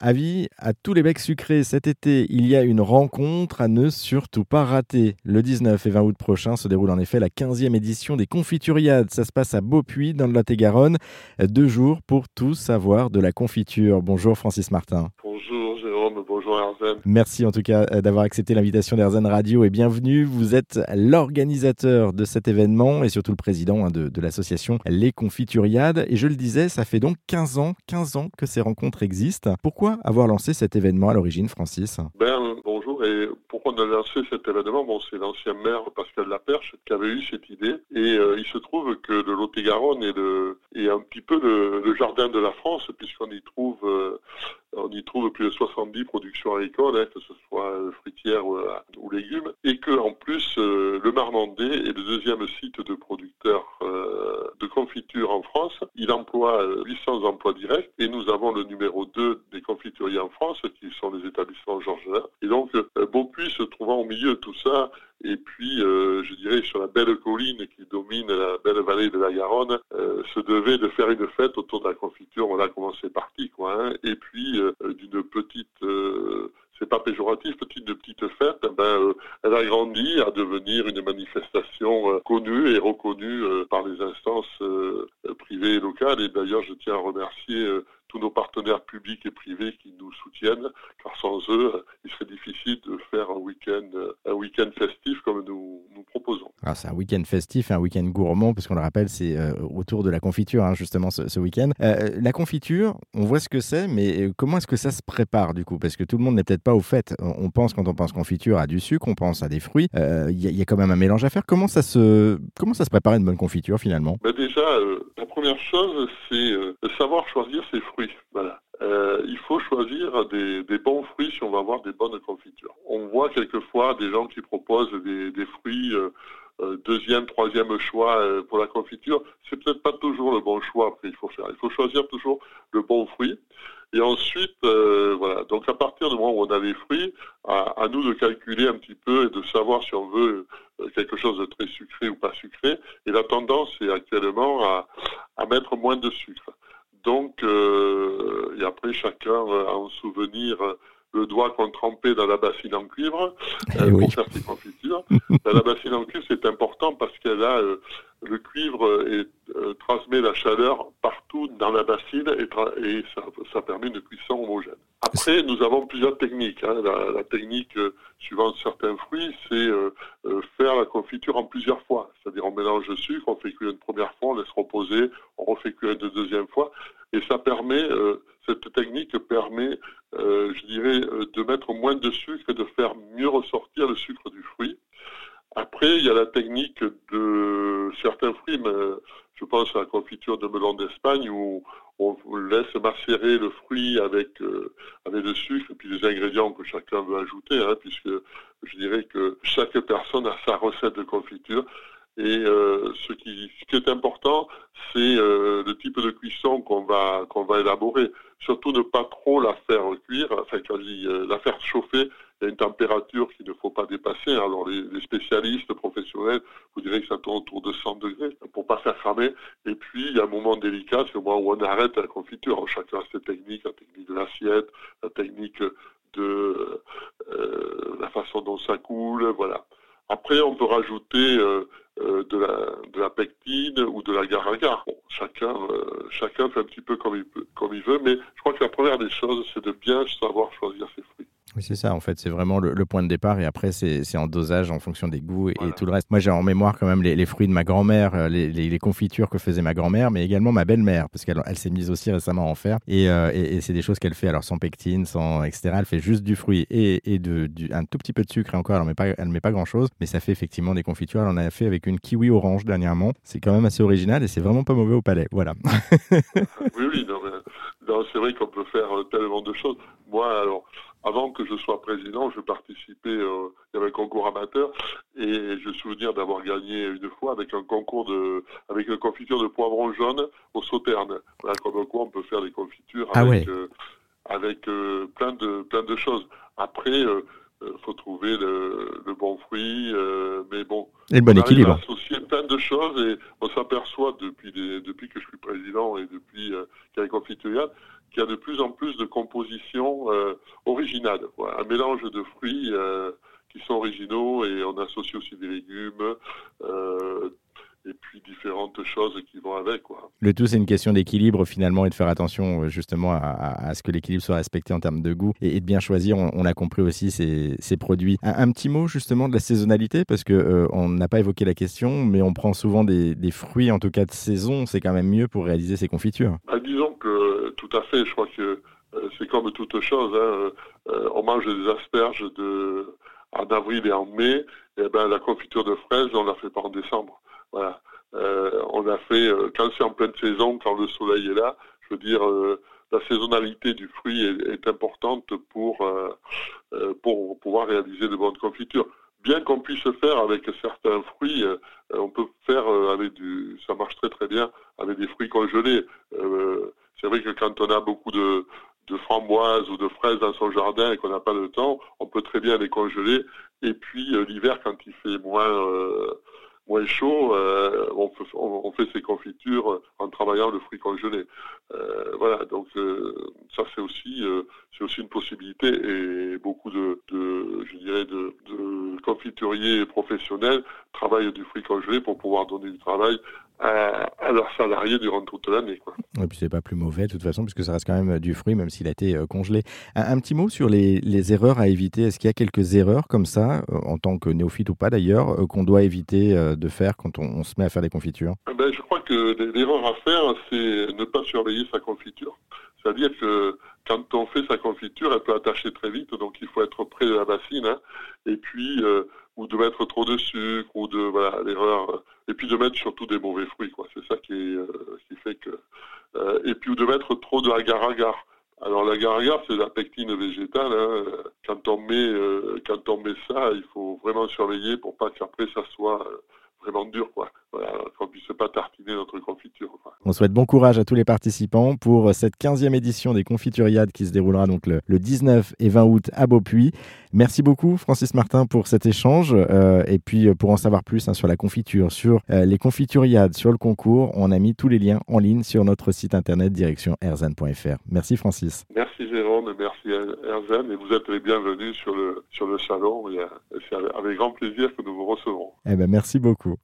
Avis à tous les becs sucrés, cet été, il y a une rencontre à ne surtout pas rater. Le 19 et 20 août prochain se déroule en effet la 15e édition des Confituriades. Ça se passe à Beaupuy, dans le Lot-et-Garonne. Deux jours pour tout savoir de la confiture. Bonjour Francis Martin. Bonjour Erzen. Merci en tout cas euh, d'avoir accepté l'invitation d'Erzen Radio et bienvenue. Vous êtes l'organisateur de cet événement et surtout le président hein, de, de l'association Les Confituriades. Et je le disais, ça fait donc 15 ans, 15 ans que ces rencontres existent. Pourquoi avoir lancé cet événement à l'origine, Francis? Ben, bonjour. Et pourquoi on a lancé cet événement? Bon, c'est l'ancien maire Pascal Laperche qui avait eu cette idée. Et euh, il se trouve que le Lot-et-Garonne est, un petit peu le, le jardin de la France puisqu'on y trouve euh, on y trouve plus de 70 productions agricoles, hein, que ce soit fruitières ou, euh, ou, légumes, et que en plus euh, le Marmandais est le deuxième site de producteurs euh, de confiture en France. Il emploie 800 emplois directs, et nous avons le numéro 2 des confituriers en France, qui sont les établissements Georges Et donc Beaupuis se trouvant au milieu de tout ça, et puis, euh, je dirais, sur la belle colline qui domine la belle vallée de la Garonne, euh, se devait de faire une fête autour de la confiture. Voilà comment c'est parti, quoi. Hein. Et puis, euh, d'une petite, c'est pas péjoratif, petite de petite fête, ben, euh, elle a grandi à devenir une manifestation connue et reconnue par les instances privées et locales. Et d'ailleurs, je tiens à remercier tous nos partenaires publics et privés qui nous soutiennent, car sans eux, il serait difficile de faire un week-end, un week-end festif comme nous, nous proposons. Ah, c'est un week-end festif, un week-end gourmand, parce qu'on le rappelle, c'est euh, autour de la confiture, hein, justement, ce, ce week-end. Euh, la confiture, on voit ce que c'est, mais euh, comment est-ce que ça se prépare, du coup? Parce que tout le monde n'est peut-être pas au fait. On pense, quand on pense confiture, à du sucre, on pense à des fruits. Il euh, y, y, a quand même un mélange à faire. Comment ça se, comment ça se prépare une bonne confiture, finalement? Ben Déjà, la première chose, c'est de savoir choisir ses fruits. Euh, il faut choisir des, bons fruits si on va avoir des bonnes confitures. On voit quelquefois des gens qui proposent des, fruits euh, euh, deuxième, troisième choix euh, pour la confiture. C'est peut-être pas toujours le bon choix après il faut faire. Il faut choisir toujours le bon fruit. Et ensuite, euh, voilà. Donc à partir du moment où on a les fruits, à, nous de calculer un petit peu et de savoir si on veut quelque chose de très sucré ou pas sucré. Et la tendance est actuellement à, à mettre moins de sucre. Donc, euh, et après, chacun a en souvenir le doigt qu'on trempait dans la bassine en cuivre Eh euh, pour faire ses confitures. la bassine en cuivre, c'est important parce qu'elle a euh, le cuivre et euh, transmet la chaleur partout dans la bassine et, et ça, ça, permet une cuisson homogène. Après, nous avons plusieurs techniques. Hein. La, la, technique suivant certains fruits, c'est faire la confiture en plusieurs fois. C'est-à-dire on mélange le sucre, on fait cuire une première fois, on laisse reposer, refait une deuxième fois, et ça permet, cette technique permet, je dirais, de mettre moins de sucre et de faire mieux ressortir le sucre du fruit. Après, il y a la technique de certains fruits, mais je pense à la confiture de melon d'Espagne où on laisse macérer le fruit avec, euh, avec le sucre et puis les ingrédients que chacun veut ajouter, hein, puisque je dirais que chaque personne a sa recette de confiture. Et euh, ce, qui, ce qui est important, euh, le type de cuisson qu'on va, qu'on va élaborer. Surtout ne pas trop la faire cuire, enfin dis euh, la faire chauffer, a une température qu'il ne faut pas dépasser. Alors les, les, spécialistes professionnels vous direz que ça tourne autour de 100 degrés pour pas faire cramer. Et puis il y a un moment délicat, c'est le moment où on arrête la confiture. chacun a ses techniques, la technique de l'assiette, la technique de euh, la façon dont ça coule, voilà. Après, on peut rajouter euh, euh, de, la, pectine ou de la Bon, chacun, euh, chacun fait un petit peu comme il veut, mais je crois que la première des choses, c'est de bien savoir choisir ses fruits. Oui, c'est ça, en fait, c'est vraiment le, le, point de départ et après, c'est en dosage en fonction des goûts et, voilà. et tout le reste. Moi, j'ai en mémoire quand même les, les fruits de ma grand-mère, les, les, les, confitures que faisait ma grand-mère, mais également ma belle-mère, parce qu'elle elle, s'est mise aussi récemment à en faire. Et, euh, et, et c'est des choses qu'elle fait, alors sans pectine, sans etc. Elle fait juste du fruit et, de, du, un tout petit peu de sucre, et encore, elle ne met pas, elle met pas grand-chose, mais ça fait effectivement des confitures. Elle en a fait avec une kiwi orange dernièrement. C'est quand même assez original et c'est vraiment pas mauvais au palais. Voilà. oui, oui, non, mais, non, c'est vrai qu'on peut faire tellement de choses. Moi, alors, avant que je sois président, je participais, euh, il y avait un concours amateur et je me souviens d'avoir gagné une fois avec un concours de, avec une confiture de poivron jaune au sauterne. Voilà, comme quoi on peut faire des confitures ah avec, ouais. euh, avec euh, plein de, plein de choses. Après, euh, faut trouver le, le, bon fruit, mais bon. Et le bon on équilibre. associer plein de choses et on s'aperçoit depuis, depuis que je suis président et depuis qu'il y a les confituriades qu'il y a de plus en plus de compositions originales, un mélange de fruits qui sont originaux et on associe aussi des légumes et puis différentes choses qui vont avec. Quoi. Le tout, c'est une question d'équilibre finalement et de faire attention euh, justement à, ce que l'équilibre soit respecté en termes de goût et, de bien choisir, on, a compris aussi, ces, produits. Un, petit mot justement de la saisonnalité, parce qu'on euh, on n'a pas évoqué la question, mais on prend souvent des, fruits, en tout cas de saison, c'est quand même mieux pour réaliser ces confitures. Ah, disons que tout à fait, je crois que euh, c'est comme toute chose. Hein, on mange des asperges de, en avril et en mai, et ben, la confiture de fraises, on la fait pas en décembre. Voilà. Euh, on a fait, euh, quand c'est en pleine saison, quand le soleil est là, je veux dire, euh, la saisonnalité du fruit est, importante pour, pour pouvoir réaliser de bonnes confitures. Bien qu'on puisse faire avec certains fruits, on peut faire avec du, ça marche très très bien avec des fruits congelés. c'est vrai que quand on a beaucoup de, de framboises ou de fraises dans son jardin et qu'on n'a pas de temps, on peut très bien les congeler. Et puis l'hiver, quand il fait moins moins chaud, euh, on, on, fait ses confitures en travaillant le fruit congelé. Euh, voilà, donc euh, ça c'est aussi c'est aussi une possibilité et beaucoup de, je dirais de, confituriers professionnels travaillent du fruit congelé pour pouvoir donner du travail à, leurs salariés durant toute l'année. Et puis c'est pas plus mauvais de toute façon puisque ça reste quand même du fruit même s'il a été congelé. Un, petit mot sur les, les erreurs à éviter. Est-ce qu'il y a quelques erreurs comme ça en tant que néophyte ou pas d'ailleurs qu'on doit éviter de faire quand on, se met à faire des confitures? Eh ben, Je crois que l'erreur à faire, c'est ne pas surveiller sa confiture. C'est-à-dire que quand on fait sa confiture, elle peut attacher très vite, donc il faut être près de la bassine, hein. et puis euh, ou de mettre trop de sucre, ou de voilà l'erreur, et puis de mettre surtout des mauvais fruits, quoi. C'est ça qui, est, euh, qui fait que, euh, et puis ou de mettre trop de agar-agar. Alors l'agar-agar, c'est la pectine végétale. Hein. Quand on met quand on met ça, il faut vraiment surveiller pour pas qu'après ça soit vraiment dur, quoi. Voilà, pas tartiner notre confiture. On souhaite bon courage à tous les participants pour cette 15e édition des Confituriades qui se déroulera donc le, 19 et 20 août à Beaupuy. Merci beaucoup Francis Martin pour cet échange euh, et puis euh, pour en savoir plus hein, sur la confiture, sur euh, les Confituriades, sur le concours, on a mis tous les liens en ligne sur notre site internet direction erzan.fr. Merci Francis. Merci Jérôme, merci Erzan et vous êtes les bienvenus sur le, sur le salon. C'est avec grand plaisir que nous vous recevrons. Eh ben, merci beaucoup.